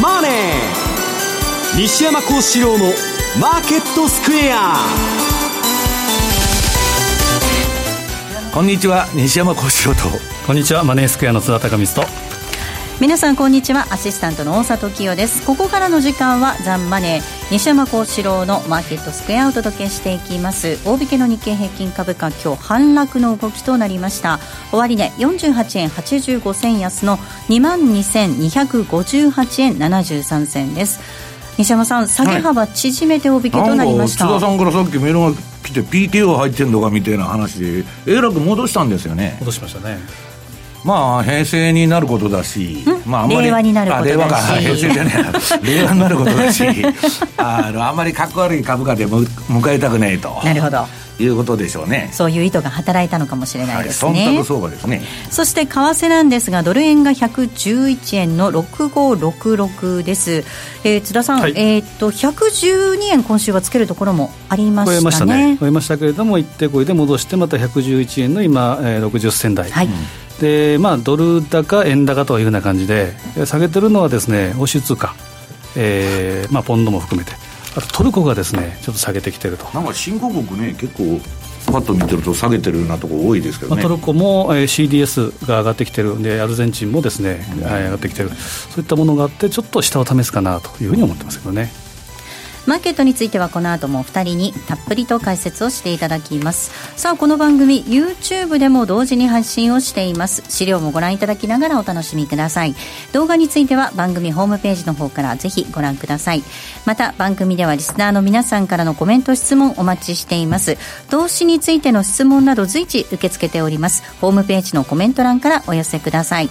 マネー」西山幸四郎の「マーケットスクエア」こんにちは。西山幸四郎と。こんにちは。マネースクエアの津田隆光と皆さんこんにちは。アシスタントの大里清です。ここからの時間はザンマネー西山幸四郎のマーケットスクエアをお届けしていきます。大引けの日経平均株価今日反落の動きとなりました。終値、ね、48円85銭安の2万2258円73銭です。西山さん下げ幅縮めて大引けとなりました、はい、津田さんからさっきメールが来て PTO 入ってんのかみたいな話でえらく戻したんですよね。戻しましたねまあ平成になることだし、まあ、あんまり令和になることだし。令和か。平成じゃねえ 令和になることだし。あのあんまりかっこ悪い株価で迎えたくないと。なるほど。いうことでしょうね。そういう意図が働いたのかもしれないですね、はい、忖度相場ですね。そして為替なんですがドル円が111円の6566です、えー、津田さん、はい、えっ、と112円今週はつけるところもありましたね。超えましたね。超えましたけれども一定超えで戻してまた111円の今、えー、60銭台、はい、うんでまあ、ドル高、円高というような感じで、下げてるのはですね欧州通貨、えーまあ、ポンドも含めて、あとトルコがですねちょっと下げてきてると。なんか新興国ね、結構、パッと見てると下げてるようなところ多いですけど、ね、まあ、トルコも、えー、CDS が上がってきてるんで、アルゼンチンもですね、うん、上がってきてる、そういったものがあって、ちょっと下を試すかなというふうに思ってますけどね。マーケットについてはこの後もお二人にたっぷりと解説をしていただきます。さあこの番組 YouTube でも同時に発信をしています。資料もご覧いただきながらお楽しみください。動画については番組ホームページの方からぜひご覧ください。また番組ではリスナーの皆さんからのコメント質問お待ちしています。投資についての質問など随時受け付けております。ホームページのコメント欄からお寄せください。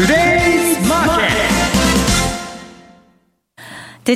トゥ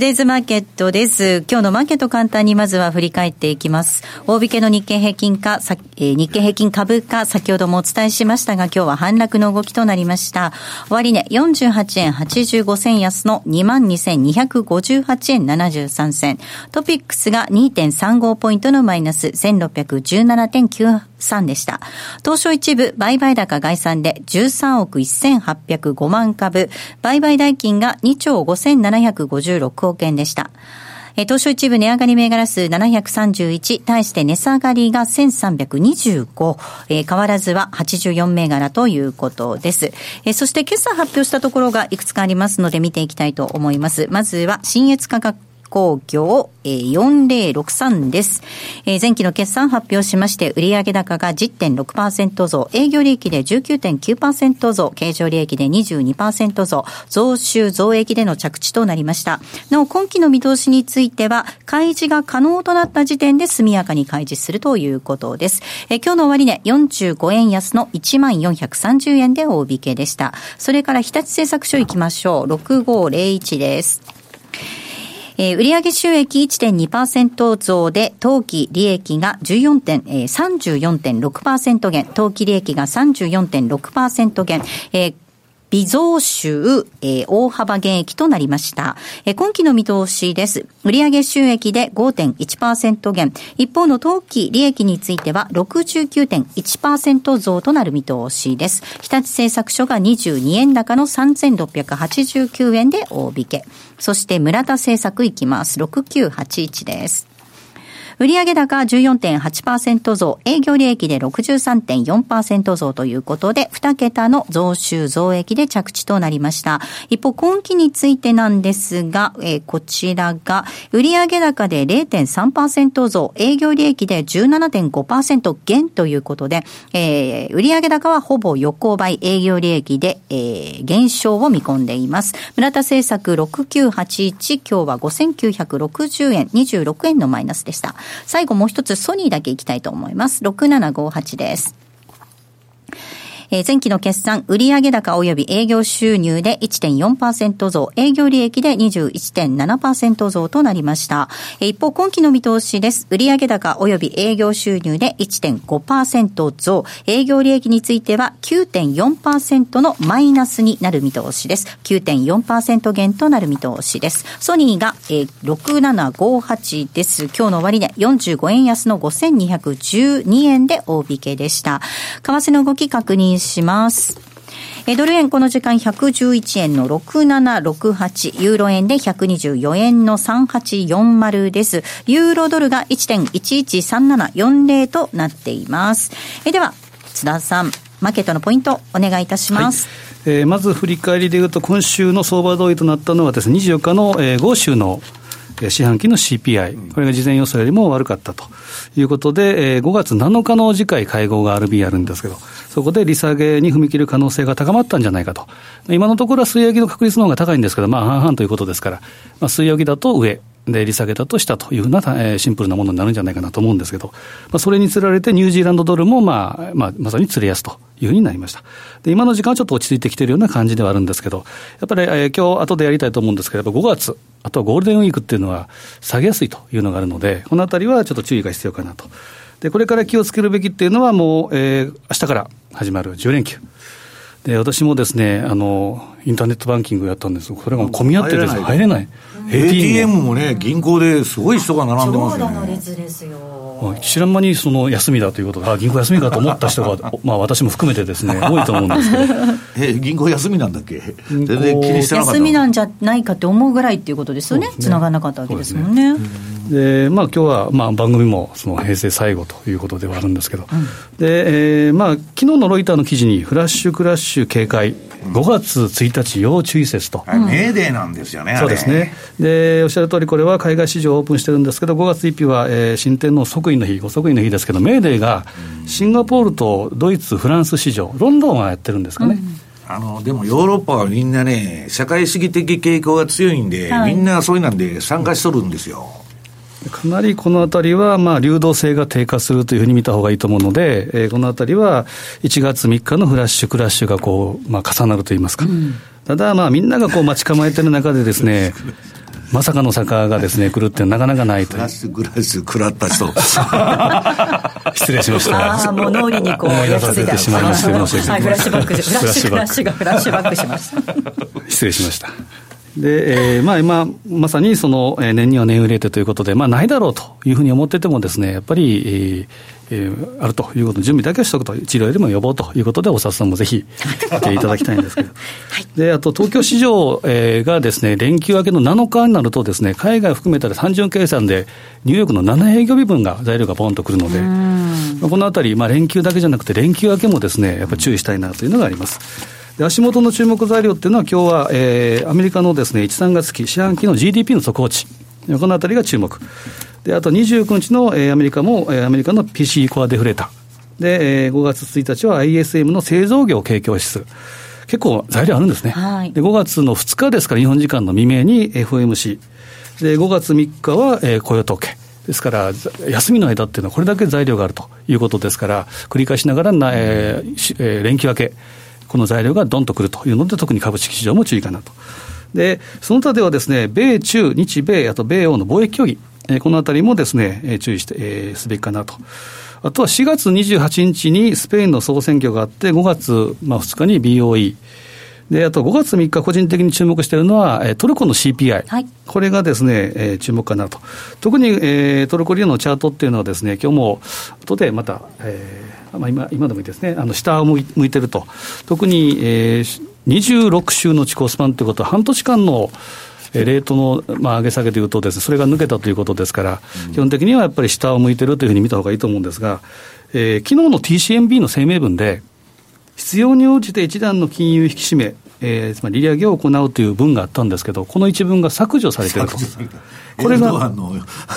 デイズマーケットです。今日のマーケット簡単にまずは振り返っていきます。大引けの日経平均価、えー、日経平均株価、先ほどもお伝えしましたが、今日は反落の動きとなりました。終値、ね、48円85銭安の22,258円73銭。トピックスが2.35ポイントのマイナス1617.9 3でした。東証一部売買高概算で13億1805万株、売買代金が2兆5756億円でした。東証一部値上がり銘柄数731、対して値下がりが1325、えー、変わらずは84銘柄ということです。えー、そして今朝発表したところがいくつかありますので見ていきたいと思います。まずは、新越価格工業、えー、4063です。えー、前期の決算発表しまして、売上高が10.6%増、営業利益で19.9%増、経常利益で22%増、増収増益での着地となりました。なお、今期の見通しについては、開示が可能となった時点で速やかに開示するということです。えー、今日の終値、45円安の1430円で大引けでした。それから日立製作所行きましょう。6501です。えー、売上収益1.2%増で、当期利益が14点、えー、34.6%減、当期利益が34.6%減、えー微増収、えー、大幅減益となりました。えー、今期の見通しです。売上収益で5.1%減。一方の当期利益については69.1%増となる見通しです。日立製作所が22円高の3689円で大引け。そして村田製作いきます。6981です。売上高14.8%増、営業利益で63.4%増ということで、2桁の増収増益で着地となりました。一方、今期についてなんですが、えー、こちらが、売上高で0.3%増、営業利益で17.5%減ということで、えー、売上高はほぼ横ばい、営業利益で、えー、減少を見込んでいます。村田製作6981、今日は5960円、26円のマイナスでした。最後もう一つソニーだけいきたいと思います。6758です。えー、前期の決算、売上高及び営業収入で1.4%増、営業利益で21.7%増となりました。えー、一方、今期の見通しです。売上高及び営業収入で1.5%増、営業利益については9.4%のマイナスになる見通しです。9.4%減となる見通しです。ソニーが、えー、6758です。今日の終値45円安の5212円で大引けでした。為替の動き確認します。えドル円この時間111円の6768、ユーロ円で124円の3840です。ユーロドルが1.113740となっています。えでは、津田さん、マーケットのポイントお願いいたします。はい、えー、まず振り返りでいうと、今週の相場同意となったのはですね、24日の、えー、豪州の四半期の CPI、これが事前予想よりも悪かったということで、5月7日の次回会合が RB あるんですけど、そこで利下げに踏み切る可能性が高まったんじゃないかと。今のところは水曜日の確率の方が高いんですけど、まあ半々ということですから、まあ、水曜日だと上、で、利下げだと下というふうな、えー、シンプルなものになるんじゃないかなと思うんですけど、まあ、それにつられてニュージーランドドルも、まあ、まあ、まさに釣れやすというふうになりました。で、今の時間はちょっと落ち着いてきているような感じではあるんですけど、やっぱり、えー、今日後でやりたいと思うんですけど、5月、あとはゴールデンウィークっていうのは下げやすいというのがあるので、このあたりはちょっと注意が必要かなと。で、これから気をつけるべきっていうのはもう、えー、明日から始まる10連休。で、私もですね、あの、インターネットバンキングやったんですこれが混み合ってですね、入れない。ATM もね、銀行ですごい人が並んでますよ、ね。長蛇の列ですよ。知らん間にその休みだということで、あ銀行休みかと思った人が、まあ、私も含めてですね、多いと思うんですけど。え銀行休みなんだっけ？全然気にしてなかった。休みなんじゃないかって思うぐらいっていうことですよね、つな、がらなかったわけですもんね。でまあ今日はまあ番組もその平成最後ということではあるんですけど、うん、で、えー、まあ昨日のロイターの記事にフラッシュクラッシュ警戒、5月1日要注意説と、メーデーなんですよね、そうですね。でおっしゃる通りこれは海外市場オープンしてるんですけど5月1日は、えー、新天皇即位の日ご即位の日ですけどメーデーがシンガポールとドイツフランス市場ロンドンはやってるんですかね、うん。あのでもヨーロッパはみんなね、社会主義的傾向が強いんで、はい、みんなそういうなんで参加しとるんですよ。かなりこのあたりは、まあ、流動性が低下するというふうに見たほうがいいと思うので、えー、このあたりは1月3日のフラッシュクラッシュがこう、まあ、重なるといいますか。うん、ただ、まあ、みんながこう待ち構えてる中でですね、まさかの坂がですね、来るってなかなかないという。フラッシュグラッシュ食らった人。失礼しました。ああ、もう脳裏にこう、焼き付いてしまいました。はい、フラッシュバック、フラッシュクラッシュがフラッシュバックしました。失礼しました。で、えー、まあ今、まさにその年には年売れてということで、まあないだろうというふうに思っててもですね、やっぱり、えー、えー、あるということ、準備だけをしておくと、治療よりも予防ということで、お札さんもぜひ、ていただきたいんですけど。はい、で、あと東京市場、えー、がですね、連休明けの7日になるとですね、海外を含めたら単純計算で、ニューヨークの7営業日分が、材料がボンとくるので、まあ、このあたり、まあ連休だけじゃなくて、連休明けもですね、やっぱり注意したいなというのがあります。で足元の注目材料っていうのは、今日は、えー、アメリカのですね、1、3月期、四半期の GDP の速報値、このあたりが注目。で、あと29日の、えー、アメリカも、えー、アメリカの PC コアデフレータ。で、えー、5月1日は ISM の製造業景況指数。結構材料あるんですね。はい、で、5月の2日ですから、日本時間の未明に FOMC。で、5月3日は、えー、雇用統計。ですから、休みの間っていうのはこれだけ材料があるということですから、繰り返しながらな、えーえー、連休明け。この材料がどんとくるというので、特に株式市場も注意かなと。で、その他ではですね、米中、日米、あと米欧の貿易協議、えー、このあたりもですね、えー、注意して、えー、すべきかなと。あとは4月28日にスペインの総選挙があって、5月、まあ、2日に BOE。で、あと5月3日、個人的に注目しているのは、トルコの CPI、はい、これがですね、えー、注目かなと、特に、えー、トルコリアのチャートっていうのはですね、今日も後でまた、えーまあ、今今でもいいですね、あの下を向いてると、特に、えー、26週の地高スパンということは、半年間のレートの、まあ、上げ下げというとです、ね、それが抜けたということですから、うん、基本的にはやっぱり下を向いてるというふうに見たほうがいいと思うんですが、えー、昨日の TCMB の声明文で、必要に応じて一段の金融引き締め、えー、つまり利上げを行うという文があったんですけど、この一文が削除されていると。これが、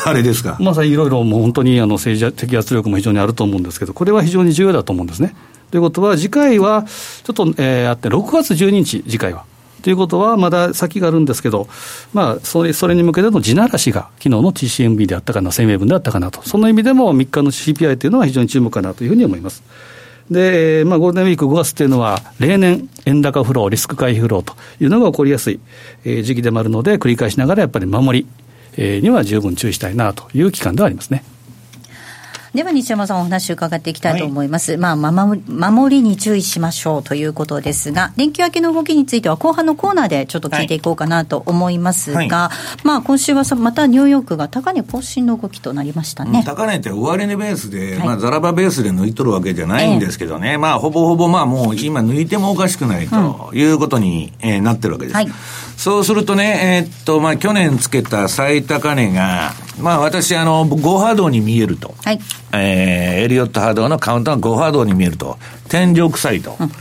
あれですか？まさにいろいろもう本当にあの政治的圧力も非常にあると思うんですけど、これは非常に重要だと思うんですね。ということは、次回はちょっと、えー、あって、6月12日、次回は。ということは、まだ先があるんですけど、まあ、それそれに向けての地ならしが、昨日の TCMB であったかな、声明文であったかなと、その意味でも3日の CPI というのは非常に注目かなというふうに思います。で、まあ、ゴールデンウィーク5月というのは、例年、円高フロー、リスク回避フローというのが起こりやすい、え、時期でもあるので、繰り返しながらやっぱり守り、え、には十分注意したいなという期間ではありますね。では西山さんお話伺っていきたいと思います、はい、まあ、守りに注意しましょうということですが連休明けの動きについては後半のコーナーでちょっと聞いていこうかなと思いますが、はい。はい、まあ、今週はまたニューヨークが高値更新の動きとなりましたね、高値って終値ベースで、まあ、ザラバベースで抜いとるわけじゃないんですけどね、えー、まあ、ほぼほぼまあもう今抜いてもおかしくないということに、うん、えー、なってるわけです。そうするとね、えー、っと、まあ、去年つけた最高値が、まあ、私、あの、5波動に見えると。はい。えー、エリオット波動のカウントが5波動に見えると。天井臭いと。うん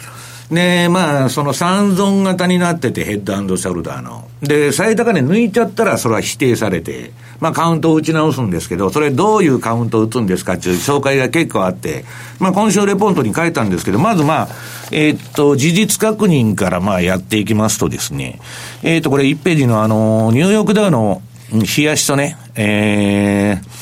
で、まあ、その三尊型になってて、ヘッドショルダーの。で、最高値抜いちゃったら、それは否定されて、まあ、カウントを打ち直すんですけど、それどういうカウントを打つんですかっていう紹介が結構あって、まあ、今週レポートに書いたんですけど、まずまあ、えー、っと、事実確認からまあやっていきますとですね、えー、っと、これ1ページのあの、ニューヨークダウの冷やしとね、えー、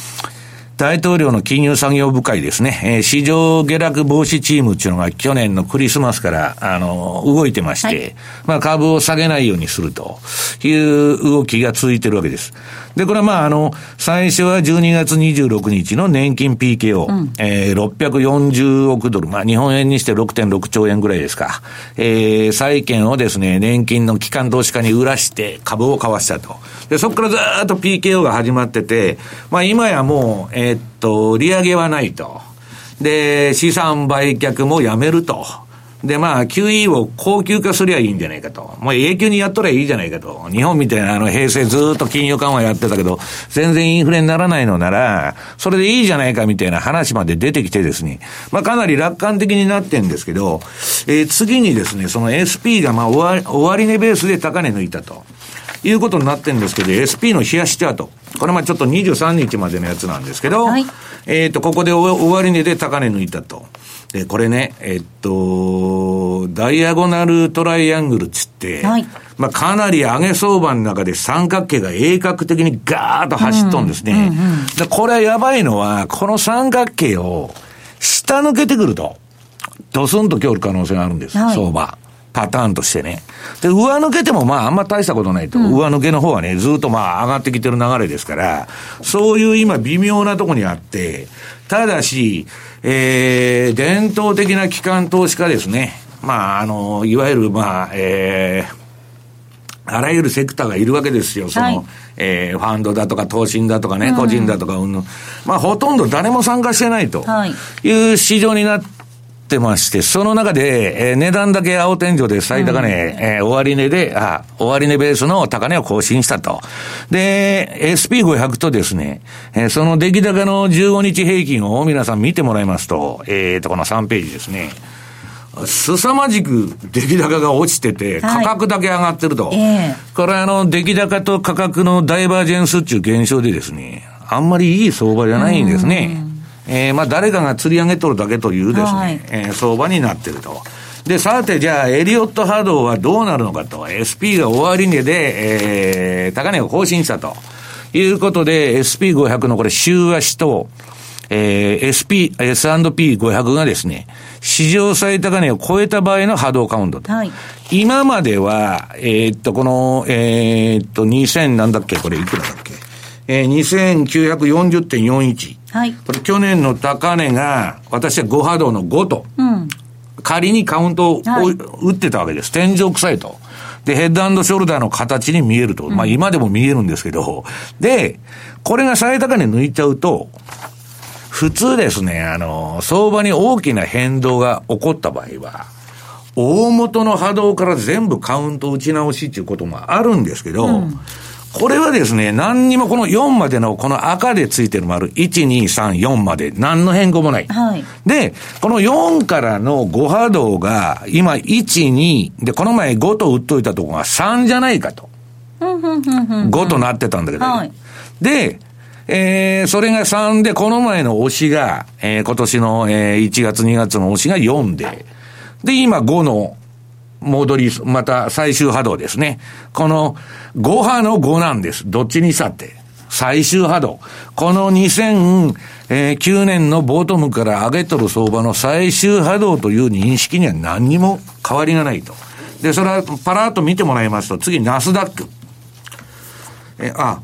大統領の金融作業部会ですね、えー、市場下落防止チームっていうのが去年のクリスマスから、あの、動いてまして、はい、まあ株を下げないようにするという動きが続いてるわけです。で、これはまあ、あの、最初は12月26日の年金 PKO、うん、えー、640億ドル、まあ、日本円にして6.6兆円ぐらいですか。えー、債券をですね、年金の機関投資家に売らして株を買わしたと。で、そこからずっと PKO が始まってて、まあ、今やもう、えー、っと、利上げはないと。で、資産売却もやめると。で、まあ、QE を高級化すりゃいいんじゃないかと。もう永久にやっとりゃいいじゃないかと。日本みたいなあの平成ずっと金融緩和やってたけど、全然インフレにならないのなら、それでいいじゃないかみたいな話まで出てきてですね、まあかなり楽観的になってんですけど、えー、次にですね、その SP がまあ終わ終値ベースで高値抜いたと。いうことになってるんですけど、SP の冷やしチャート。これまあちょっと23日までのやつなんですけど、はい、えっ、と、ここで終値で高値抜いたと。で、これね、えっと、ダイアゴナルトライアングルっつって、はい、まあかなり上げ相場の中で三角形が鋭角的にガーッと走っとんですね。うんうんうん、で、これはやばいのは、この三角形を下抜けてくると、ドスンと今日る可能性があるんです、はい、相場。パターンとしてね。で、上抜けてもまああんま大したことないと。うん、上抜けの方はね、ずっとまあ上がってきてる流れですから、そういう今微妙なとこにあって、ただし、えー、伝統的な機関投資家ですね。まあ、あの、いわゆる、まあ、えー、あらゆるセクターがいるわけですよ。その、はい、えー、ファンドだとか、投信だとかね、個人だとか、うん、まあ、ほとんど誰も参加してないという市場になってまして、その中で、えー、値段だけ青天井で最高値、うん、えー、終値で、あ、終値ベースの高値を更新したと。で、SP500 とですね、えー、その出来高の15日平均を皆さん見てもらいますと、えーと、この3ページですね。凄まじく出来高が落ちてて、価格だけ上がってると。はい、これあの、出来高と価格のダイバージェンスっていう現象でですね、あんまりいい相場じゃないんですね。えー、まあ誰かが釣り上げとるだけというですね、はい、えー、相場になってると。で、さて、じゃあ、エリオット波動はどうなるのかと。SP が終値で、えー、高値を更新したと。いうことで、SP500 のこれ、週足と、えー、SP、S&P500 がですね、史上最高値を超えた場合の波動カウントと。はい、今までは、えー、っと、この、えー、っと、2000なんだっけ？これいくらだっけ？えー、2940.41。はい。これ去年の高値が、私は5波動の5と。うん。仮にカウントを、はい、打ってたわけです。天井臭いと。で、ヘッドショルダーの形に見えると。まあ今でも見えるんですけど、で、これが最高値抜いちゃうと、普通ですね、あの、相場に大きな変動が起こった場合は、大元の波動から全部カウント打ち直しっていうこともあるんですけど、うんこれはですね、何にもこの4までのこの赤でついてる丸、1、2、3、4まで何の変更もない。はい、で、この4からの5波動が今1、2、で、この前5と打っといたところが3じゃないかと。5となってたんだけど、はい、で、えー、それが3で、この前の押しが、えー、今年の、えー、1月2月の押しが4で、で、今5の戻り、また最終波動ですね。この5波の5なんです。どっちにしたって。最終波動。この2009年のボトムから上げとる相場の最終波動という認識には何にも変わりがないと。で、それはパラッと見てもらいますと、次、ナスダック。え、あ、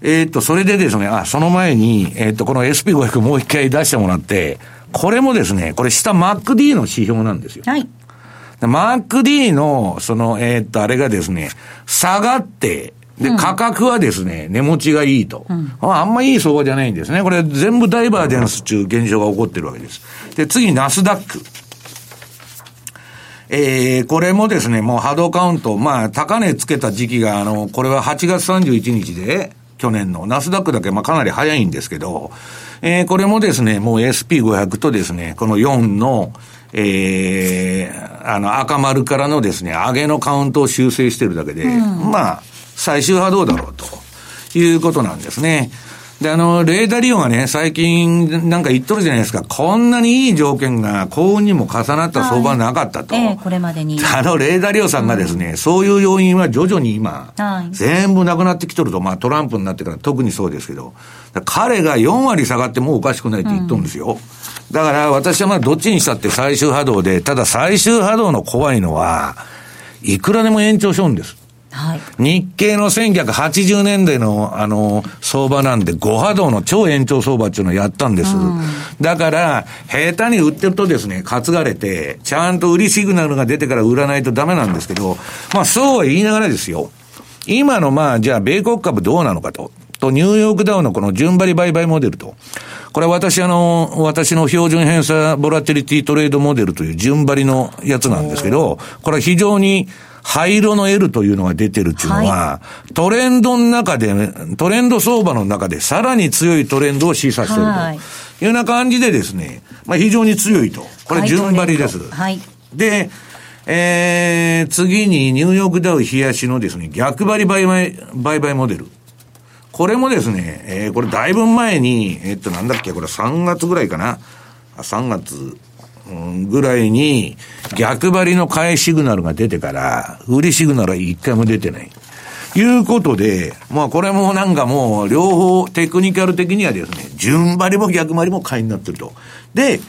えー、っと、それでですね、あ、その前に、えー、っと、この SP500 もう一回出してもらって、これもですね、これ下 MacD の指標なんですよ。はい。マーク D の、その、えー、っと、あれがですね、下がって、で、価格はですね、値持ちがいいと、うん、あんまいい相場じゃないんですね。これ全部ダイバージェンスっていう現象が起こってるわけです。で、次、ナスダック。えー、これもですね、もう波動カウント、まあ、高値つけた時期が、あの、これは8月31日で、去年の、ナスダックだけ、まあ、かなり早いんですけど、えー、これもですね、もう SP500 とですね、この4の、えー、あの、赤丸からのですね、上げのカウントを修正してるだけで、うん、まあ、最終波動だろうということなんですね。で、あの、レーダー利用がね、最近なんか言っとるじゃないですか。こんなにいい条件が幸運にも重なった相場なかったと。はい、えー、これまでに。あの、レーダー利用さんがですね、うん、そういう要因は徐々に今、はい、全部なくなってきとると。まあ、トランプになってから特にそうですけど。彼が4割下がってもおかしくないって言っとるんですよ。うんだから私はまあどっちにしたって最終波動で、ただ最終波動の怖いのは、いくらでも延長しょんです。はい、日経の1980年代の、あの、相場なんで、5波動の超延長相場っていうのをやったんです。うん、だから、下手に売ってるとですね、担がれて、ちゃんと売りシグナルが出てから売らないとダメなんですけど、まあそうは言いながらですよ。今のまあ、じゃあ、米国株どうなのかと。と、ニューヨークダウのこの順張り売買モデルと。これは私あの、私の標準偏差ボラティリティトレードモデルという順張りのやつなんですけど、これは非常に灰色の L というのが出てるっていうのは、はい、トレンドの中で、トレンド相場の中でさらに強いトレンドを示唆していると。はい、いうような感じでですね、まあ非常に強いと。これ順張りです。はい。で、えー、次にニューヨークダウ冷やしのですね、逆張り売買、売買モデル。これもですね、えー、これだいぶ前に、えー、っと、なんだっけ、これ3月ぐらいかな。あ3月、うん、ぐらいに、逆張りの買いシグナルが出てから、売りシグナルは一回も出てない。いうことで、まあこれもなんかもう両方テクニカル的にはですね、順張りも逆張りも買いになってると。で、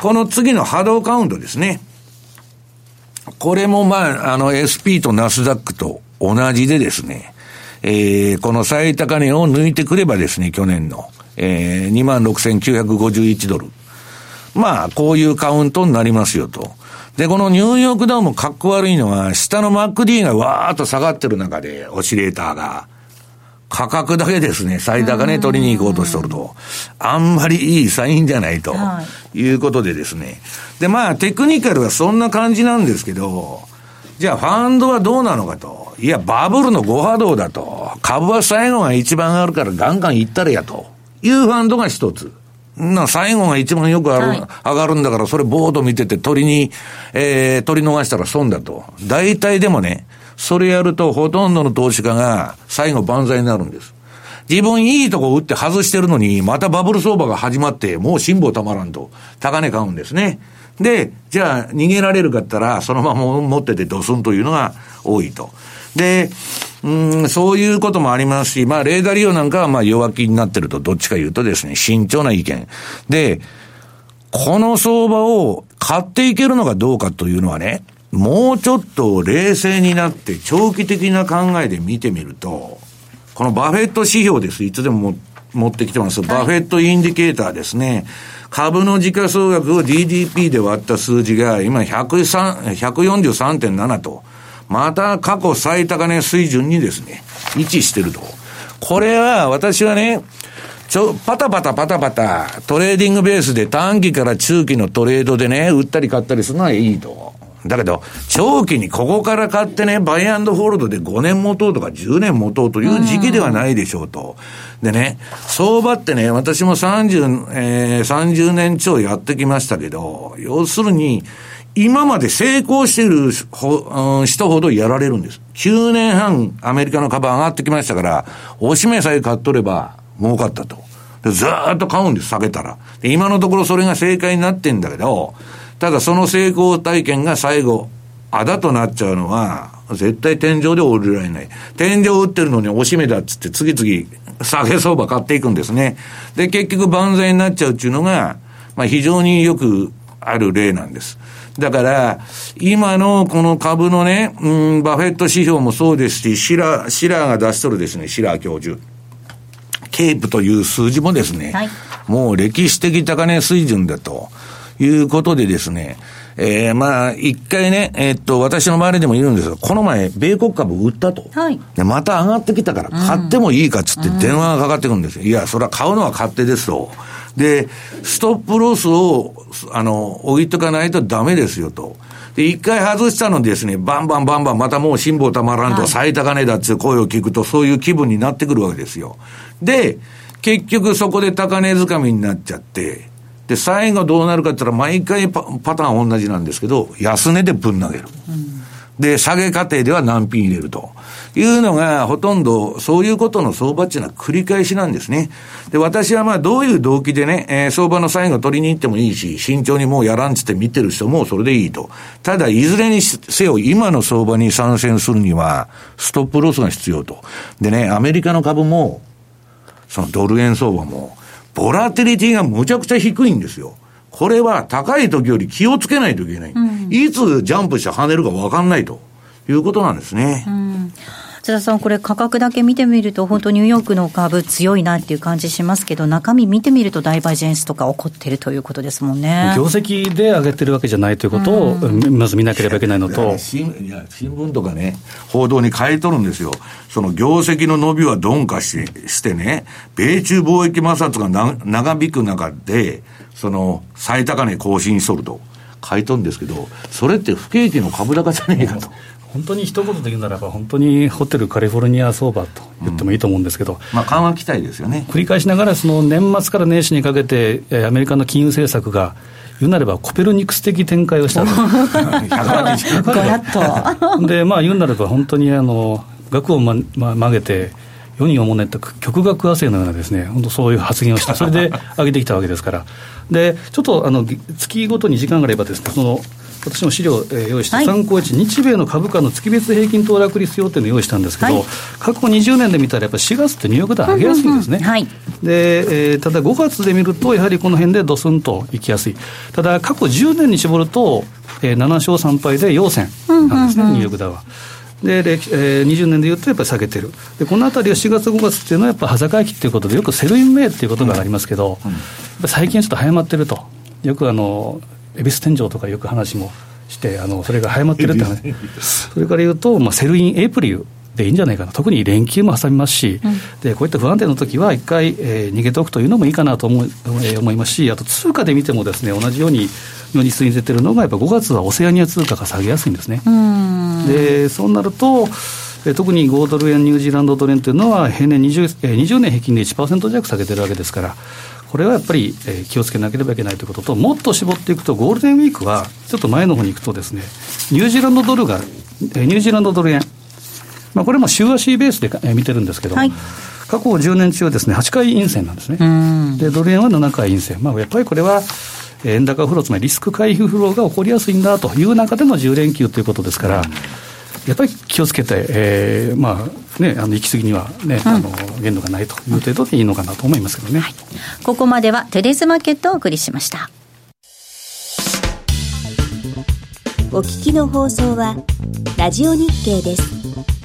この次の波動カウントですね。これもまあ、あの SP とナスダックと同じでですね、えー、この最高値を抜いてくればですね、去年の、えー、26,951ドル。まあ、こういうカウントになりますよと。で、このニューヨークダウンもかっこ悪いのは、下の MacD がわーっと下がってる中で、オシレーターが、価格だけですね、最高値取りに行こうとしとると、あんまりいいサインじゃないと、いうことでですね。で、まあ、テクニカルはそんな感じなんですけど、じゃあファンドはどうなのかと。いや、バブルの誤波動だと。株は最後が一番あるからガンガン行ったらやと。いうファンドが一つ。な、最後が一番よくある、はい、上がるんだから、それボード見てて取りに、えー、取り逃したら損だと。大体でもね、それやるとほとんどの投資家が最後万歳になるんです。自分いいとこ打って外してるのに、またバブル相場が始まって、もう辛抱たまらんと、高値買うんですね。で、じゃあ逃げられるかったら、そのまま持っててドスンというのが多いと。で、うん、そういうこともありますし、まあ、レーダー利用なんかはまあ弱気になってると、どっちか言うとですね、慎重な意見。で、この相場を買っていけるのかどうかというのはね、もうちょっと冷静になって長期的な考えで見てみると、このバフェット指標です。いつでも持ってきてます。 Buffett indicator ですね。株の時価総額を GDP で割った数字が今143.7と、また過去最高値水準にですね、位置してると。これは私はね、ちょ、パタパタパタパタ、トレーディングベースで短期から中期のトレードでね、売ったり買ったりするのはいいと。だけど、長期にここから買ってね、 buy and hold で5年持とうとか10年持とうという時期ではないでしょうと。でね、相場ってね、私も30、えー、30年超やってきましたけど、要するに、今まで成功している人ほどやられるんです。9年半アメリカの株上がってきましたから、おしめさえ買っとれば儲かったと。でずーっと買うんです、下げたら。今のところそれが正解になってんだけど、ただその成功体験が最後、あだとなっちゃうのは、絶対天井で降りられない。天井打ってるのに押し目だっつって次々下げ相場買っていくんですね。で、結局万歳になっちゃうっていうのが、まあ非常によくある例なんです。だから、今のこの株のね、うん、バフェット指標もそうですし、シラー、シラーが出しとるですね、シラー教授。ケープという数字もですね、はい、もう歴史的高値水準だと。いうことでですね、えー、まあ、一回ね、えー、っと、私の周りでもいるんですが、この前、米国株売ったと。はい。で、また上がってきたから、買ってもいいかっつって電話がかかってくるんですよ。うん、いや、それは買うのは勝手ですと。で、ストップロスを、あの、置いとかないとダメですよと。で、一回外したのにですね、バンバンバンバン、またもう辛抱たまらんと、最高値だっていう声を聞くと、そういう気分になってくるわけですよ。で、結局そこで高値掴みになっちゃって、で、最後どうなるかって言ったら、毎回パパターン同じなんですけど、安値でぶん投げる。うん、で、下げ過程では難品入れると。いうのが、ほとんど、そういうことの相場っていうのは繰り返しなんですね。で、私はまあ、どういう動機でね、えー、相場の最後取りに行ってもいいし、慎重にもうやらんつって見てる人もそれでいいと。ただ、いずれにせよ、今の相場に参戦するには、ストップロスが必要と。でね、アメリカの株も、そのドル円相場も、ボラテリティがむちゃくちゃ低いんですよ。これは高い時より気をつけないといけない。うん、いつジャンプして跳ねるか分かんないということなんですね。うん津田さん、これ価格だけ見てみると、本当ニューヨークの株強いなっていう感じしますけど、中身見てみるとダイバージェンスとか起こってるということですもんね。業績で上げてるわけじゃないということを、まず見なければいけないのと。新いや新聞とかね、報道に書いとるんですよ。その業績の伸びは鈍化してしてね、米中貿易摩擦がな長引く中で、その最高値更新しとると。書いとるんですけど、それって不景気の株高じゃねえかと。本当に一言で言うならば、本当にホテルカリフォルニア相場と言ってもいいと思うんですけど、うん、まあ、緩和期待ですよね。繰り返しながら、その年末から年始にかけて、アメリカの金融政策が、言うなればコペルニクス的展開をしたと。で、まあ、言うなれば、本当にあの額を、まま、曲げて、世におもねった極学和製のようなですね、本当そういう発言をした、それで上げてきたわけですから、でちょっとあの月ごとに時間があればですね、その私も資料、えー、用意して、参考値、日米の株価の月別平均騰落率というの用意したんですけど、はい、過去20年で見たら、やっぱり4月ってニューヨークダウ上げやすいん。ですね。で、えー、ただ5月で見ると、やはりこの辺でドスンといきやすい。ただ、過去10年に絞ると、えー、7勝3敗で陽線なんですね、ニューヨークダウは。で、えー、20年でいうとやっぱり下げてる、でこのあたりは4月、5月っていうのは、やっぱ端境期っていうことで、よく Sell in May っていうことがありますけど、うん。うん、最近ちょっと早まってると、よくあの恵比寿天井とかよく話もしてあのそれが早まってるって話。それから言うと、まあ、セルインエイプリルでいいんじゃないかな、特に連休も挟みますし、うん、でこういった不安定の時は、一回、えー、逃げておくというのもいいかなと思い,、えー、思いますし、あと通貨で見てもです、ね、同じように、如実に出てるのが、やっぱ5月はオセアニア通貨が下げやすいんですね。でそうなると特に5ドル円、ニュージーランドドル円というのは、平年 20, 20年平均で1%弱下げてるわけですから、これはやっぱり、えー、気をつけなければいけないということと、もっと絞っていくと、ゴールデンウィークは、ちょっと前の方に行くとですね、ニュージーランドドルが、えー、ニュージーランドドル円、まあ、これも週足ベースで、えー、見てるんですけど、はい、過去10年中はですね、8回陰線なんですね。で、ドル円は7回陰線。まあ、やっぱりこれは、円高フロー、つまりリスク回避フローが起こりやすいんだという中での10連休ということですから、やっぱり気をつけて、えー、まあね、あの行き過ぎにはね、うん、あの限度がないという程度でいいのかなと思いますけどね、はい、ここまではテレスマーケットをお送りしました。お聞きの放送はラジオ日経です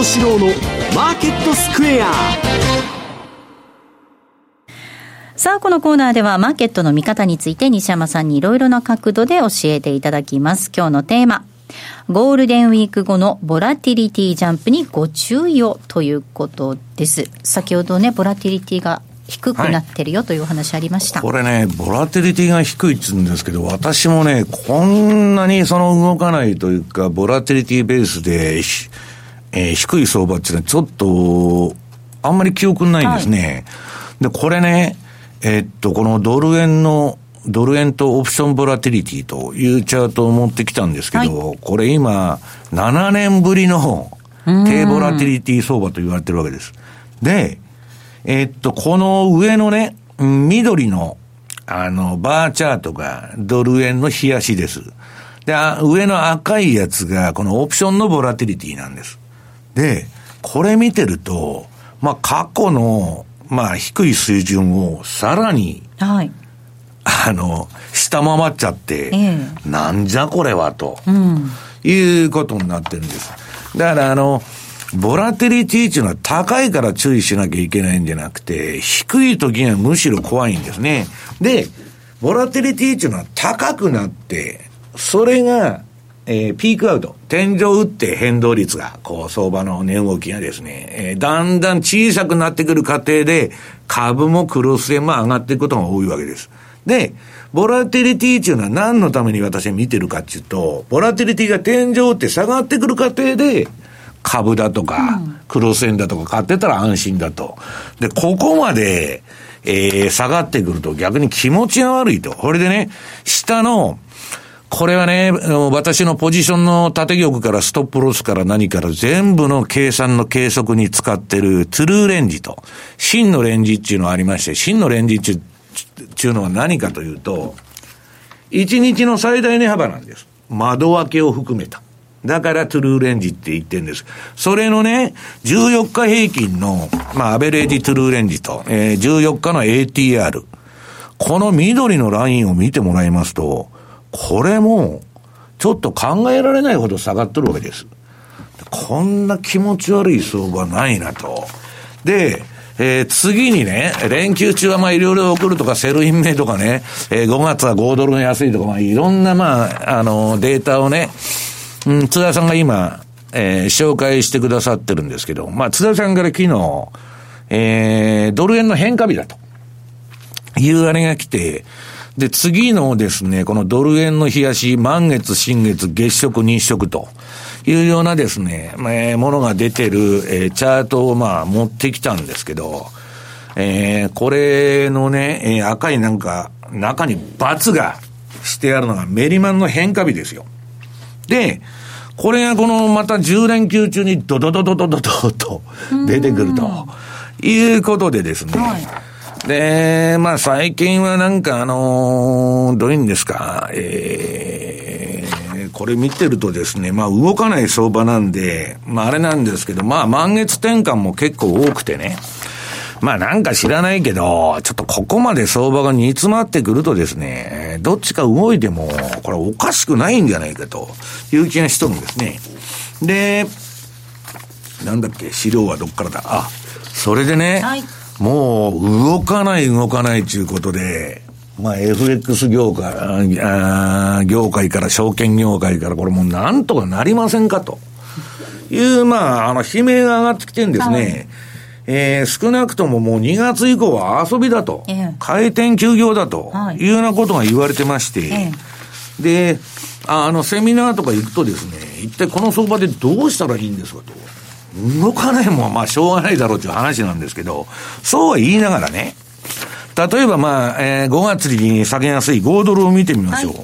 幸四郎のマーケットスクエアさあ、このコーナーではマーケットの見方について西山さんにいろいろな角度で教えていただきます。今日のテーマ。ゴールデンウィーク後のボラティリティジャンプにご注意をということです。先ほどね、ボラティリティが低くなってるよというお話ありました、はい、これね、ボラティリティが低いっつうんですけど、私もね、こんなにその動かないというか、ボラティリティベースで、えー、低い相場っていうのはちょっと、あんまり記憶ないんですね。はい、で、これね、えー、っと、このドル円のドル円とオプションボラティリティというチャートを持ってきたんですけど、はい、これ今、7年ぶりの低ボラティリティ相場と言われてるわけです。で、えー、っと、この上のね、緑の、あの、バーチャートがドル円の冷やしです。で、上の赤いやつがこのオプションのボラティリティなんです。で、これ見てると、まあ、過去の、まあ、低い水準をさらに、はい。あの、下回っちゃって、えー、なんじゃこれはと、うん、いうことになってるんです。だからあの、ボラテリティっていうのは高いから注意しなきゃいけないんじゃなくて、低い時にはむしろ怖いんですね。で、ボラテリティっていうのは高くなって、それが、えー、ピークアウト、天井打って変動率が、こう、相場の値動きがですね、えー、だんだん小さくなってくる過程で、株もクロス円も上がっていくことが多いわけです。で、ボラティリティっていうのは何のために私は見てるかっていうと、ボラティリティが天井って下がってくる過程で、株だとか、クロス円だとか買ってたら安心だと。で、ここまで、えー、下がってくると逆に気持ちが悪いと。これでね、下の、これはね、私のポジションの縦玉からストップロスから何から全部の計算の計測に使ってるトゥルーレンジと、真のレンジっていうのがありまして、真のレンジっていうのは何かというと、1日の最大値幅なんです。窓開けを含めた。だからトゥルーレンジって言ってるんです。それのね、14日平均の、まあ、 Average True Range と、えー、14日の ATR。この緑のラインを見てもらいますと、これも、ちょっと考えられないほど下がってるわけです。こんな気持ち悪い相場ないなと。で、えー、次にね、連休中はまあいろいろ送るとか、 Sell in May とかね、えー、5月は5ドルの安いとか、まあいろんなまあ、あの、データをね、うん、津田さんが今、えー、紹介してくださってるんですけど、まあ津田さんから昨日、えー、ドル円の変化日だと。いうあれが来て、で、次のですね、このドル円の冷やし、満月、新月、月食、日食と。いうようなですね、えー、ものが出てる、えー、チャートをまあ持ってきたんですけど、えー、これのね、えー、赤いなんか、中に×がしてあるのがメリマンの変化日ですよ。で、これがこのまた10連休中にドドドドドドドと出てくるということでですね、で、まあ最近はなんかあのー、どういうんですか、えー、これ見てるとですね、まあ動かない相場なんで、まああれなんですけど、まあ満月転換も結構多くてね、まあなんか知らないけど、ちょっとここまで相場が煮詰まってくるとですね、どっちか動いても、これおかしくないんじゃないかという気がしとるんですね。で、なんだっけ、資料はどっからだ？あ、それでね、はい。もう動かない動かないということで、まあ FX 業界、あ業界から証券業界からこれもうなんとかなりませんかと。いう、まあ、あの、悲鳴が上がってきてるんですね。はい、えー、少なくとももう2月以降は遊びだと、えー、開店休業だと。い。うようなことが言われてまして、えー、で、あの、セミナーとか行くとですね、一体この相場でどうしたらいいんですかと。動かないもんはまあしょうがないだろうという話なんですけど、そうは言いながらね、例えばまあ、えー、5月に下げやすい5ドルを見てみましょう。は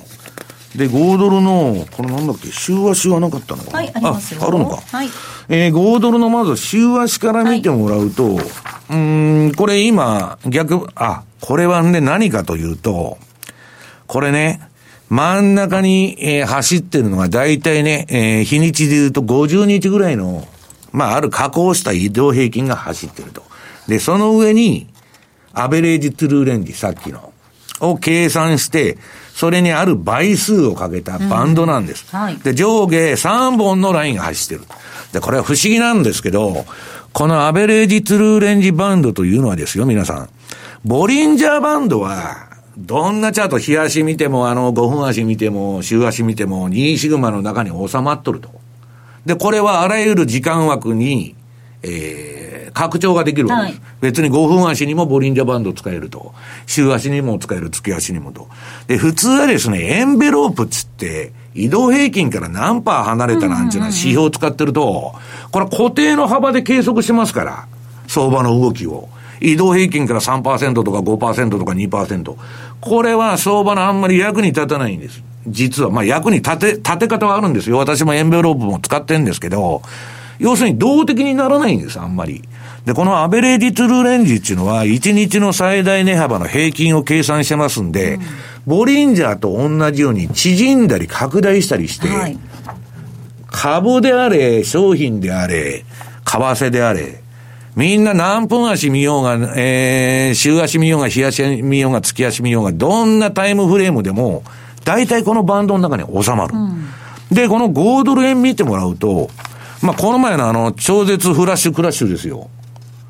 い、で、5ドルの、これなんだっけ、週足はなかったのかな？はい、ありますよ。あ、あるのか。はい。えー、5ドルのまず週足から見てもらうと、はい、うん、これ今、逆、あ、これはね、何かというと、これね、真ん中に、えー、走ってるのが大体ね、えー、日にちで言うと50日ぐらいのまあ、ある加工した移動平均が走ってると。で、その上に、アベレージトゥルーレンジ、さっきの、を計算して、それにある倍数をかけたバンドなんです。うんはい、で、上下3本のラインが走ってる。で、これは不思議なんですけど、このアベレージトゥルーレンジバンドというのはですよ、皆さん。ボリンジャーバンドは、どんなチャート、日足見ても、あの、5分足見ても、週足見ても、2シグマの中に収まっとると。で、これはあらゆる時間枠に、えー、拡張ができるわけです。はい、別に5分足にもボリンジャーバンド使えると。週足にも使える、月足にもと。で、普通はですね、エンベロープっつって、移動平均から何パー離れたなんていうのは指標を使ってると、これ固定の幅で計測してますから、相場の動きを。移動平均から3%とか5%とか2%。これは相場のあんまり役に立たないんです。実は。まあ役に立て、立て方はあるんですよ。私もエンベロープも使ってるんですけど、要するに動的にならないんです、あんまり。で、このアベレージトゥルーレンジっていうのは、1日の最大値幅の平均を計算してますんで、うん、ボリンジャーと同じように縮んだり拡大したりして、はい、株であれ、商品であれ、為替であれ、みんな何分足見ようが、えー、週足見ようが、日足見ようが、月足見ようが、どんなタイムフレームでも、大体このバンドの中に収まる。うん、で、この5ドル円見てもらうと、まあ、この前のあの、超絶フラッシュクラッシュですよ。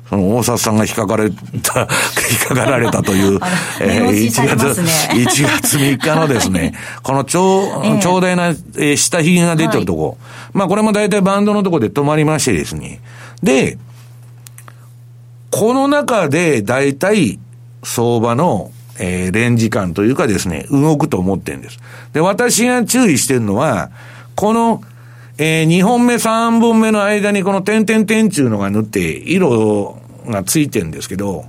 その大札さんが引っかかれた、引っかかられたという、えー、1月、1月3日のですね、この超、えー、長大な、えー、下髭が出てるとこ、はい、まあこれも大体バンドのとこで止まりましてですね。で、この中で大体相場の、えー、レンジ感というかですね、動くと思ってるんです。で、私が注意してるのは、この、えー、2本目、3本目の間にこの点々点っていうのが塗って、色がついてるんですけど、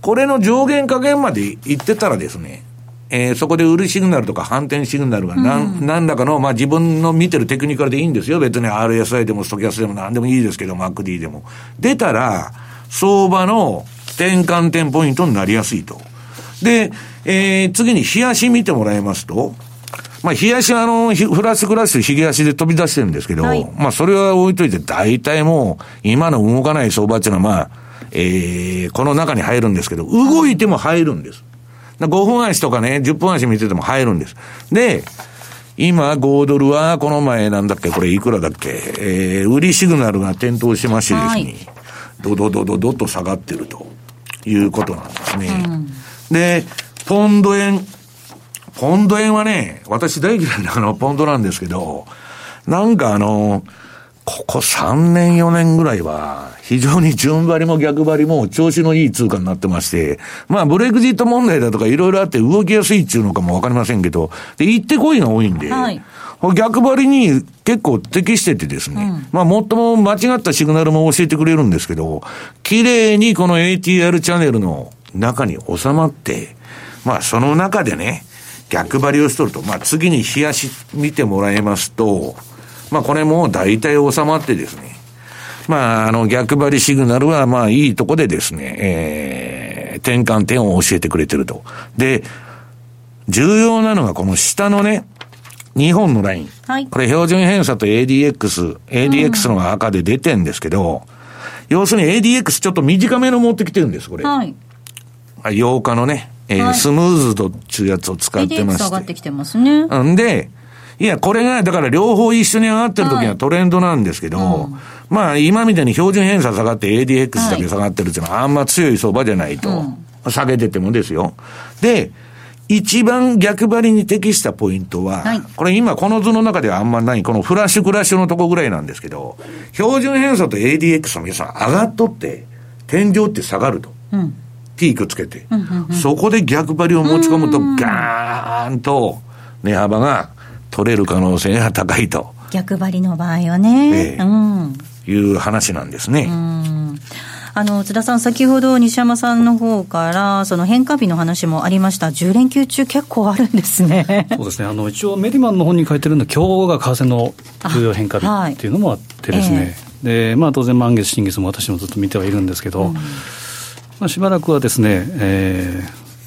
これの上限下限までいってたらですね、えー、そこで売るシグナルとか反転シグナルが何、うん、何らかの、まあ自分の見てるテクニカルでいいんですよ。別に RSI でもストキャスでも何でもいいですけど、MacD でも。出たら、相場の転換点ポイントになりやすいと。で、えー、次に日足見てもらいますと、まあ、日足はあの、フラッシュクラッシュ、ヒゲ足で飛び出してるんですけど、はい、まあ、それは置いといて、大体もう、今の動かない相場っていうのは、まあ、えー、この中に入るんですけど、動いても入るんです。5分足とかね、10分足見てても入るんです。で、今、5ドルは、この前なんだっけ、これいくらだっけ、えー、売りシグナルが点灯してましてですね、はいドドドドドと下がってるということなんですね。うん、で、ポンド円。ポンド円はね、私大嫌いなあの、ポンドなんですけど、なんかあの、ここ3年4年ぐらいは、非常に順張りも逆張りも調子のいい通貨になってまして、まあブレグジット問題だとかいろいろあって動きやすいっていうのかもわかりませんけど、で、行ってこいが多いんで、はい、逆張りに結構適しててですね、うん、まあ、もっとも間違ったシグナルも教えてくれるんですけど、綺麗にこの ATR チャンネルの中に収まって、まあ、その中でね、逆張りをしとると、まあ、次に冷やし見てもらいますと、まあ、これも大体収まってですね、まあ、あの、逆張りシグナルは、まあ、いいとこでですね、えー、転換点を教えてくれてると。で、重要なのがこの下のね、2本のライン。はい。これ標準偏差と ADX、ADX のが赤で出てんですけど、うん、要するに ADX ちょっと短めの持ってきてるんです、これ。はい。8日のね、えー、はい、スムーズドっていうやつを使ってまして。上がってきてますね。んで、いや、これが、だから両方一緒に上がってる時はトレンドなんですけど、はいうん、まあ今みたいに標準偏差下がって ADX だけ下がってるっていうのはあんま強い相場じゃないと、うん、下げててもですよ。で、一番逆張りに適したポイントは、はい、これ今この図の中ではあんまない、このフラッシュクラッシュのとこぐらいなんですけど、標準偏差と ADX の皆さん上がっとって、天井って下がると。うん、ピークつけて、うんうんうん、そこで逆張りを持ち込むと、ガーンと値幅が取れる可能性が高いと。逆張りの場合はね。ええ。うん、いう話なんですね。うん。あの津田さん、先ほど西山さんの方から、その変化日の話もありました、10連休中、結構あるんですね。そうですね。あの一応、メディマンの本に書いてるのは、今日が為替の重要変化日っていうのもあってですね、はいえ。ー、でまあ、当然、満月、新月も私もずっと見てはいるんですけど、うん、まあ、しばらくはですね、え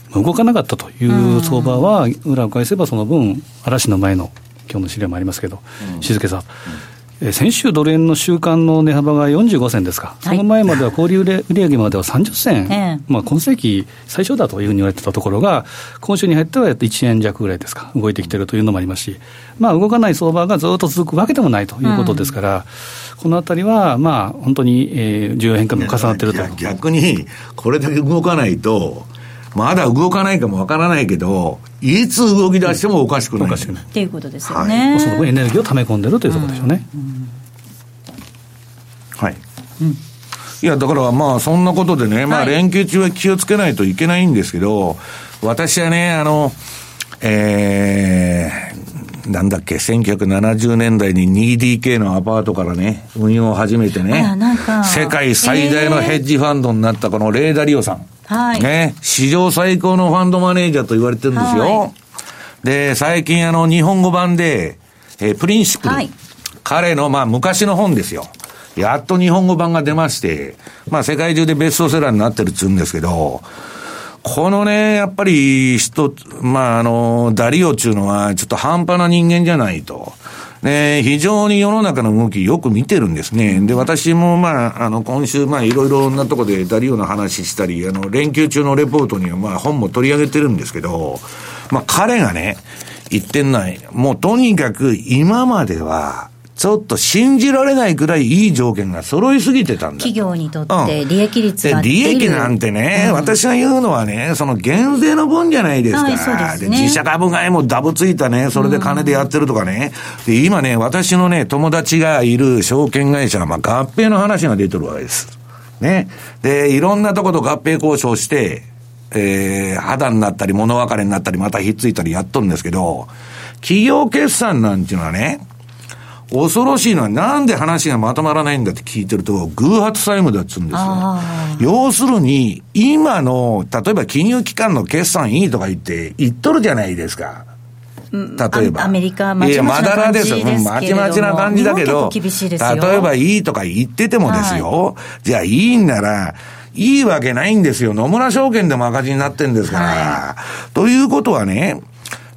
ー、動かなかったという相場は、裏を返せばその分、嵐の前の今日の資料もありますけど、静けさ。先週ドル円の週間の値幅が45銭ですか、はい、その前までは小売売上までは30銭、えまあ、今世紀最小だというふうに言われてたところが、今週に入っては1円弱ぐらいですか、動いてきてるというのもありますし、まあ、動かない相場がずっと続くわけでもないということですから、うん、このあたりは、まあ、本当に、えー、重要変化も重なってると逆に、これだけ動かないと、まだ動かないかもわからないけど、いつ動き出してもおかしくない。おかしくない。っていうことですよね。はい、そのエネルギーを溜め込んでるということでしょうね。うんうん、はい。うん、いや、だからまあ、そんなことでね、まあ、連休中は気をつけないといけないんですけど、私はね、あの、えー、なんだっけ、1970年代に 2DK のアパートからね、運用を始めてね、世界最大のヘッジファンドになったこのレーダリオさん。はい。ね、史上最高のファンドマネージャーと言われてるんですよ。はい、で、最近あの、日本語版で、えー、プリンシプル。はい、彼の、まあ、昔の本ですよ。やっと日本語版が出まして、まあ、世界中でベストセラーになってるっつうんですけど、このね、やっぱり人、まあ、あの、ダリオっていうのは、ちょっと半端な人間じゃないと。で、非常に世の中の動きよく見てるんですね。で、私もまあ、あの、今週、まあ、いろいろなとこでダリオの話したり、あの、連休中のレポートにはまあ、本も取り上げてるんですけど、まあ、彼がね、言ってんない。もうとにかく今までは、ちょっと信じられないくらいいい条件が揃いすぎてたんだ。企業にとって利益率が、うん、利益なんてね、うん、私が言うのはね、その減税の分じゃないですか。はい、そうですね。で自社株買いもダブついたね、それで金でやってるとかね。うん、で、今ね、私のね、友達がいる証券会社が、まあ、合併の話が出てるわけです。ね。で、いろんなとこと合併交渉して、えー、肌になったり物別れになったりまたひっついたりやっとるんですけど、企業決算なんていうのはね、恐ろしいのはなんで話がまとまらないんだって聞いてると、偶発債務だっつうんですよ。要するに、今の、例えば金融機関の決算いいとか言って、言っとるじゃないですか。例えば。アメリカ、まちまちな感じですけどまちまちな感じだけど、例えばいいとか言っててもですよ、はい、じゃあいいんなら、いいわけないんですよ。野村証券でも赤字になってんですから。はい、ということはね、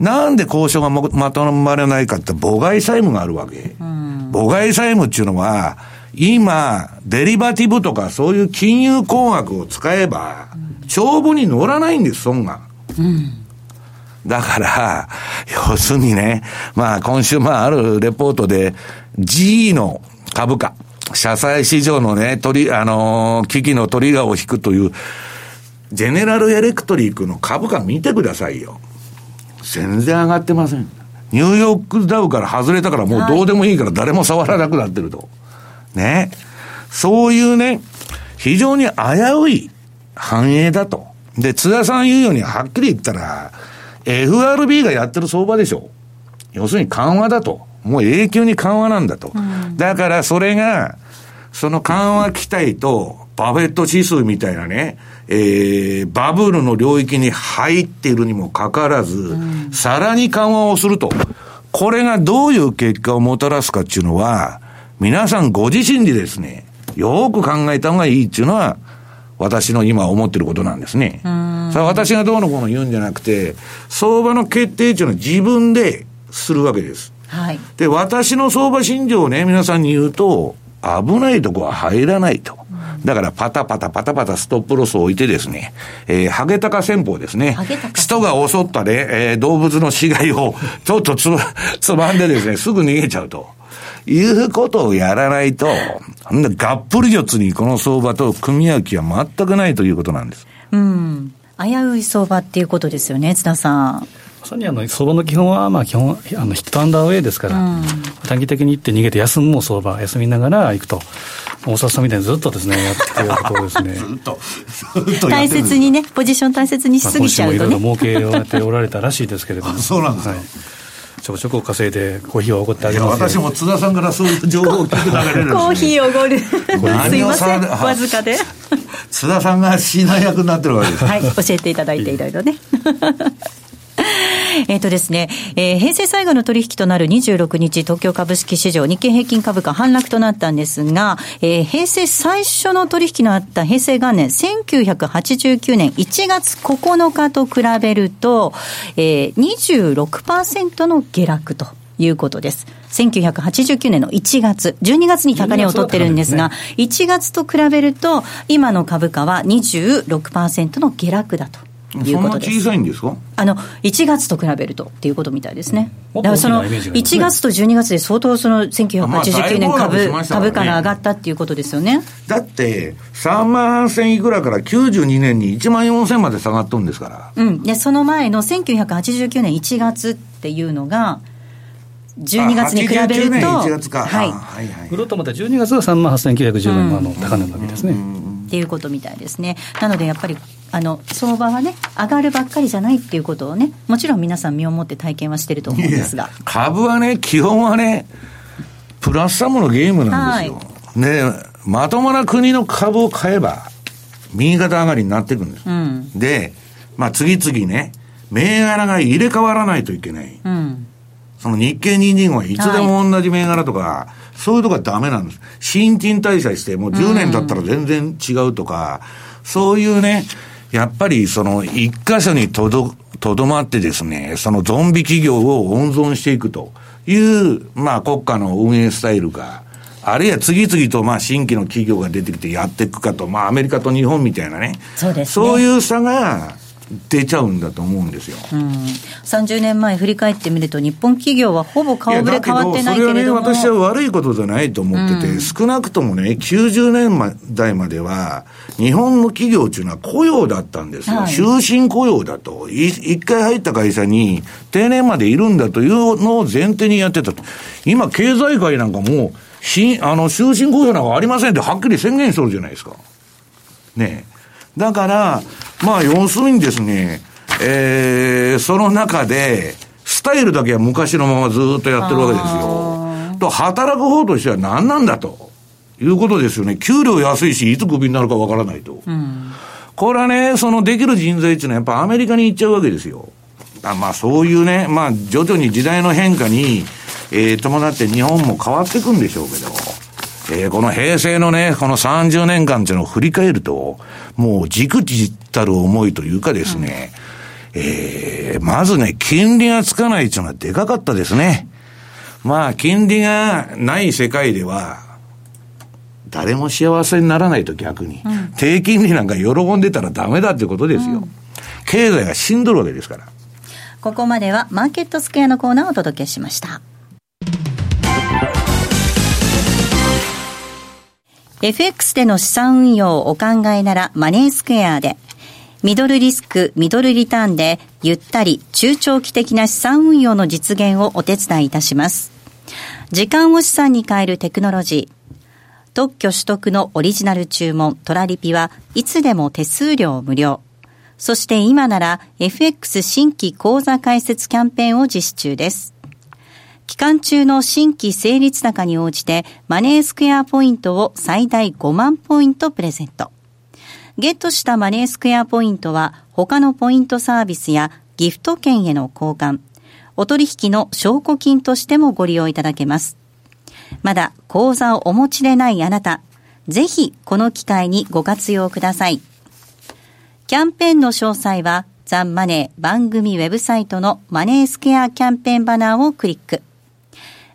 なんで交渉がまとまらないかって母外債務があるわけ。うん、母外債務っていうのは、今、デリバティブとかそういう金融工学を使えば、帳簿に乗らないんです、損が。うん、だから、要するにね、まあ今週まああるレポートで、G の株価、社債市場のね、取り、あのー、危機のトリガーを引くという、ジェネラルエレクトリックの株価見てくださいよ。全然上がってません。ニューヨークダウから外れたからもうどうでもいいから誰も触らなくなってると。ね。そういうね、非常に危うい繁栄だと。で、津田さん言うようにはっきり言ったら、FRB がやってる相場でしょ。要するに緩和だと。もう永久に緩和なんだと。うん、だからそれが、その緩和期待と、バフェット指数みたいなね、えー、バブルの領域に入っているにもかかわらず、うん、さらに緩和をすると。これがどういう結果をもたらすかっていうのは、皆さんご自身でですね、よく考えた方がいいっていうのは、私の今思ってることなんですね。さあ私がどうのこうの言うんじゃなくて、相場の決定っていうのは自分でするわけです。はい。で、私の相場信条をね、皆さんに言うと、危ないとこは入らないと。だからパタパタパタパタストップロスを置いてですね、えー、ハゲタカ戦法ですね。人が襲ったね、えー、動物の死骸をちょっとつ、つまんでですね、すぐ逃げちゃうと。いうことをやらないと、がっぷり四つにこの相場と組み合う気は全くないということなんです。うん。危うい相場っていうことですよね、津田さん。まさにあの相場の基本は、まあ、基本あのヒットアンダーウェイですから、うん、短期的に行って逃げて休むも相場、休みながら行くと、大沢さんみたいにずっとですね、やってるところですね。ずっと、ずっと大切にね、ポジション大切にしすぎちゃうと、ね、まあ、もいろいろ儲けをやっておられたらしいですけれども。そうなんですか。はい。ちょこちょこ稼いでコーヒーをおごってあげます。私も津田さんからそういう情報を聞くだけで、ね、コーヒーをおごる。すいません。わずかで。津田さんが指南役になってるわけですはい教えていただいていろいろね えっとですね、えー、平成最後の取引となる26日、東京株式市場、日経平均株価反落となったんですが、えー、平成最初の取引のあった平成元年、1989年1月9日と比べると、えー、26%の下落と。いうことです。1989年の1月、12月に高値を取ってるんですが、ね、1月と比べると、今の株価は26%の下落だと。いうことです。小さいんですか？あの1月と比べるとっていうことみたいですね、だからその1月と12月で相当その1989年株,、株価が上がったっていうことですよね。だって3万8000いくらから92年に1万4000まで下がっとるんですから、うん、でその前の1989年1月っていうのが12月に比べると、1月か、はい、はいはい、ぐるっとまた12月が3万8910円の高値なわけですね。っていうことみたいですね。なのでやっぱりあの相場はね上がるばっかりじゃないっていうことをねもちろん皆さん身をもって体験はしてると思うんですが。株はね基本はねプラスサムのゲームなんですよ、はい、ねまともな国の株を買えば右肩上がりになっていくんです、うん、でまあ次々ね銘柄が入れ替わらないといけない、うん。その日経人参はいつでも同じ銘柄とか、はい、そういうとこはダメなんです。新陳代謝して、もう10年経ったら全然違うとか、うん、そういうね、やっぱりその一箇所にとど、とどまってですね、そのゾンビ企業を温存していくという、まあ国家の運営スタイルか、あるいは次々とまあ新規の企業が出てきてやっていくかと、まあアメリカと日本みたいなね。そうです、ね、そういう差が、出ちゃうんだと思うんですよ、うん、30年前振り返ってみると、日本企業はほぼ顔ぶれ変わってないけれども。それはね、私は悪いことじゃないと思ってて、うん、少なくともね、90年代までは、日本の企業っていうのは雇用だったんですよ、はい、終身雇用だと、一回入った会社に定年までいるんだというのを前提にやってたと、今、経済界なんかもう、しあの終身雇用なんかありませんってはっきり宣言しとるじゃないですか。ねだから、まあ、要するにですね、えー、その中で、スタイルだけは昔のままずっとやってるわけですよ。と、働く方としては何なんだと。いうことですよね。給料安いし、いつクビになるかわからないと。うん、これはね、そのできる人材っていうのはやっぱアメリカに行っちゃうわけですよ。あまあそういうね、まあ徐々に時代の変化に、えー、伴って日本も変わっていくんでしょうけど。えー、この平成のね、この30年間っていうのを振り返ると、もうじくじたる思いというかですね、うん、えー、まずね、金利がつかないっていうのはでかかったですね。まあ、金利がない世界では、誰も幸せにならないと逆に、うん、低金利なんか喜んでたらダメだってことですよ。うん、経済が死んどるわけですから。ここまではマーケットスクエアのコーナーをお届けしました。FX での資産運用をお考えならマネースクエアで、ミドルリスク、ミドルリターンで、ゆったり、中長期的な資産運用の実現をお手伝いいたします。時間を資産に変えるテクノロジー。特許取得のオリジナル注文、トラリピはいつでも手数料無料。そして今なら FX 新規口座開設キャンペーンを実施中です。期間中の新規成立高に応じてマネースクエアポイントを最大5万ポイントプレゼント。ゲットしたマネースクエアポイントは他のポイントサービスやギフト券への交換、お取引の証拠金としてもご利用いただけます。まだ口座をお持ちでないあなた、ぜひこの機会にご活用ください。キャンペーンの詳細はザンマネー番組ウェブサイトのマネースクエアキャンペーンバナーをクリック。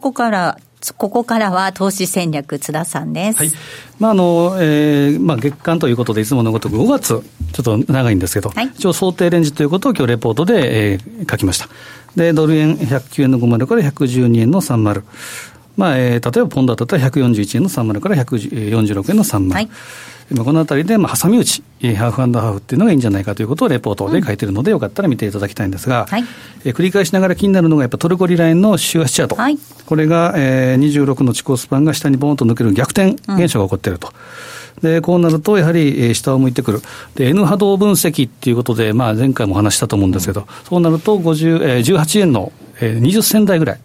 ここから、ここからは投資戦略津田さんです。はい。まあ、あの、えー、まあ、月間ということで、いつものごとく5月、ちょっと長いんですけど、はい、一応想定レンジということを今日レポートで、えー、書きました。で、ドル円109円の50から112円の30。まあ、えー、例えばポンドだったら141円の30から146円の30。はいこのあたりで、まあ、挟み撃ち、ハーフハーフっていうのがいいんじゃないかということをレポートで書いてるので、よかったら見ていただきたいんですが、はい、え繰り返しながら気になるのが、やっぱトルコリラインの週足チャート。はい、これが、えー、26の地高スパンが下にボーンと抜ける逆転現象が起こっていると。うん、で、こうなると、やはり、えー、下を向いてくる。で、N 波動分析っていうことで、まあ、前回も話したと思うんですけど、そうなると、50、えー、18円の、えー、20銭台ぐらい。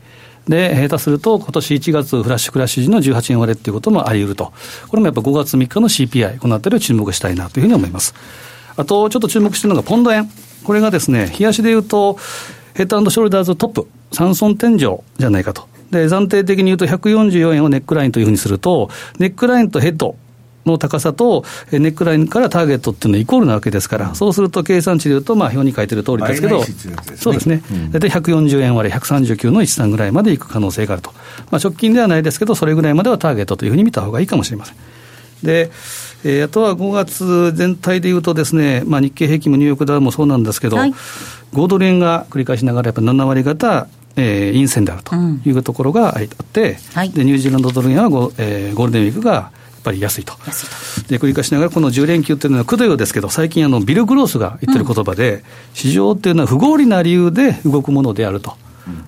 で、下手すると、今年1月フラッシュクラッシュ時の18円割れっていうこともあり得ると。これもやっぱ5月3日の CPI、このあたりを注目したいなというふうに思います。あと、ちょっと注目してるのがポンド円。これがですね、冷やしで言うと、ヘッドショルダーズトップ、三尊天井じゃないかと。で、暫定的に言うと144円をネックラインというふうにすると、ネックラインとヘッド、の高さと、ネックラインからターゲットっていうのはイコールなわけですから、そうすると計算値でいうと、まあ、表に書いてる通りですけど、そうですね、大体140円割れ、139の13ぐらいまでいく可能性があると、まあ、直近ではないですけど、それぐらいまではターゲットというふうに見たほうがいいかもしれません。で、えー、あとは5月全体でいうとですね、まあ、日経平均もニューヨークダウもそうなんですけど、はい、5ドル円が繰り返しながら、やっぱ7割方、えー、陰線であるというところがあって、うんはい、でニュージーランドドル円はゴ,、えー、ゴールデンウィークがぱり安いと。で、繰り返しながら、この10連休っていうのは、くどようですけど、最近、あの、ビル・グロースが言ってる言葉で、うん、市場っていうのは不合理な理由で動くものであると。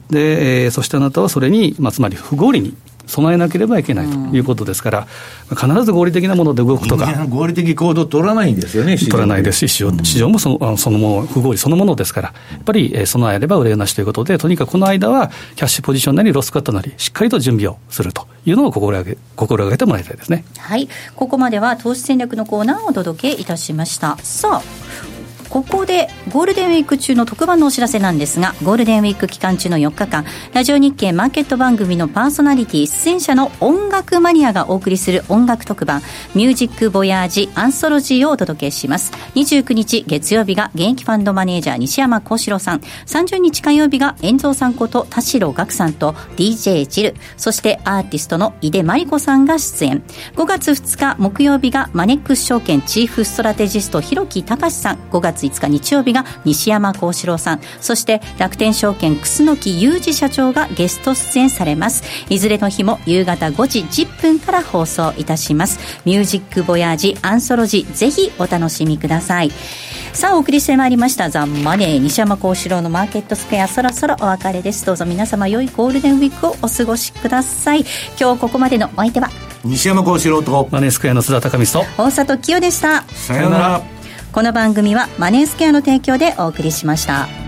で、えー、そしてあなたはそれに、まあ、つまり不合理に備えなければいけないということですから、必ず合理的なもので動くとか。合理的行動取らないんですよね、取らないです。し、市場市場もそのそのもの、不合理そのものですから、やっぱり備えれば憂いなしということで、とにかくこの間は、キャッシュポジションなり、ロスカットなり、しっかりと準備をするというのを心がけ心がけてもらいたいですね。はい、ここまでは投資戦略のコーナーをお届けいたしました。さあここでゴールデンウィーク中の特番のお知らせなんですがゴールデンウィーク期間中の4日間ラジオ日経マーケット番組のパーソナリティ出演者の音楽マニアがお送りする音楽特番「ミュージックボヤージアンソロジー」をお届けします。29日月曜日が現役ファンドマネージャー西山幸四郎さん。30日火曜日が遠蔵さんこと田代岳さんと DJ ジルそしてアーティストの井出真理子さんが出演。5月2日木曜日がマネックス証券チーフストラテジスト広木隆さん。5月月5日日曜日が西山幸四郎さん。そして楽天証券楠木裕二社長がゲスト出演されます。いずれの日も夕方5時10分から放送いたします。ミュージックボヤージアンソロジーぜひお楽しみください。さあお送りしてまいりました。ザ・マネー西山幸四郎のマーケットスクエア。そろそろお別れです。どうぞ皆様良いゴールデンウィークをお過ごしください。今日ここまでのお相手は？西山幸四郎とマネースクエアの須田貴光と大里清でした。さようならこの番組はマネースケアの提供でお送りしました。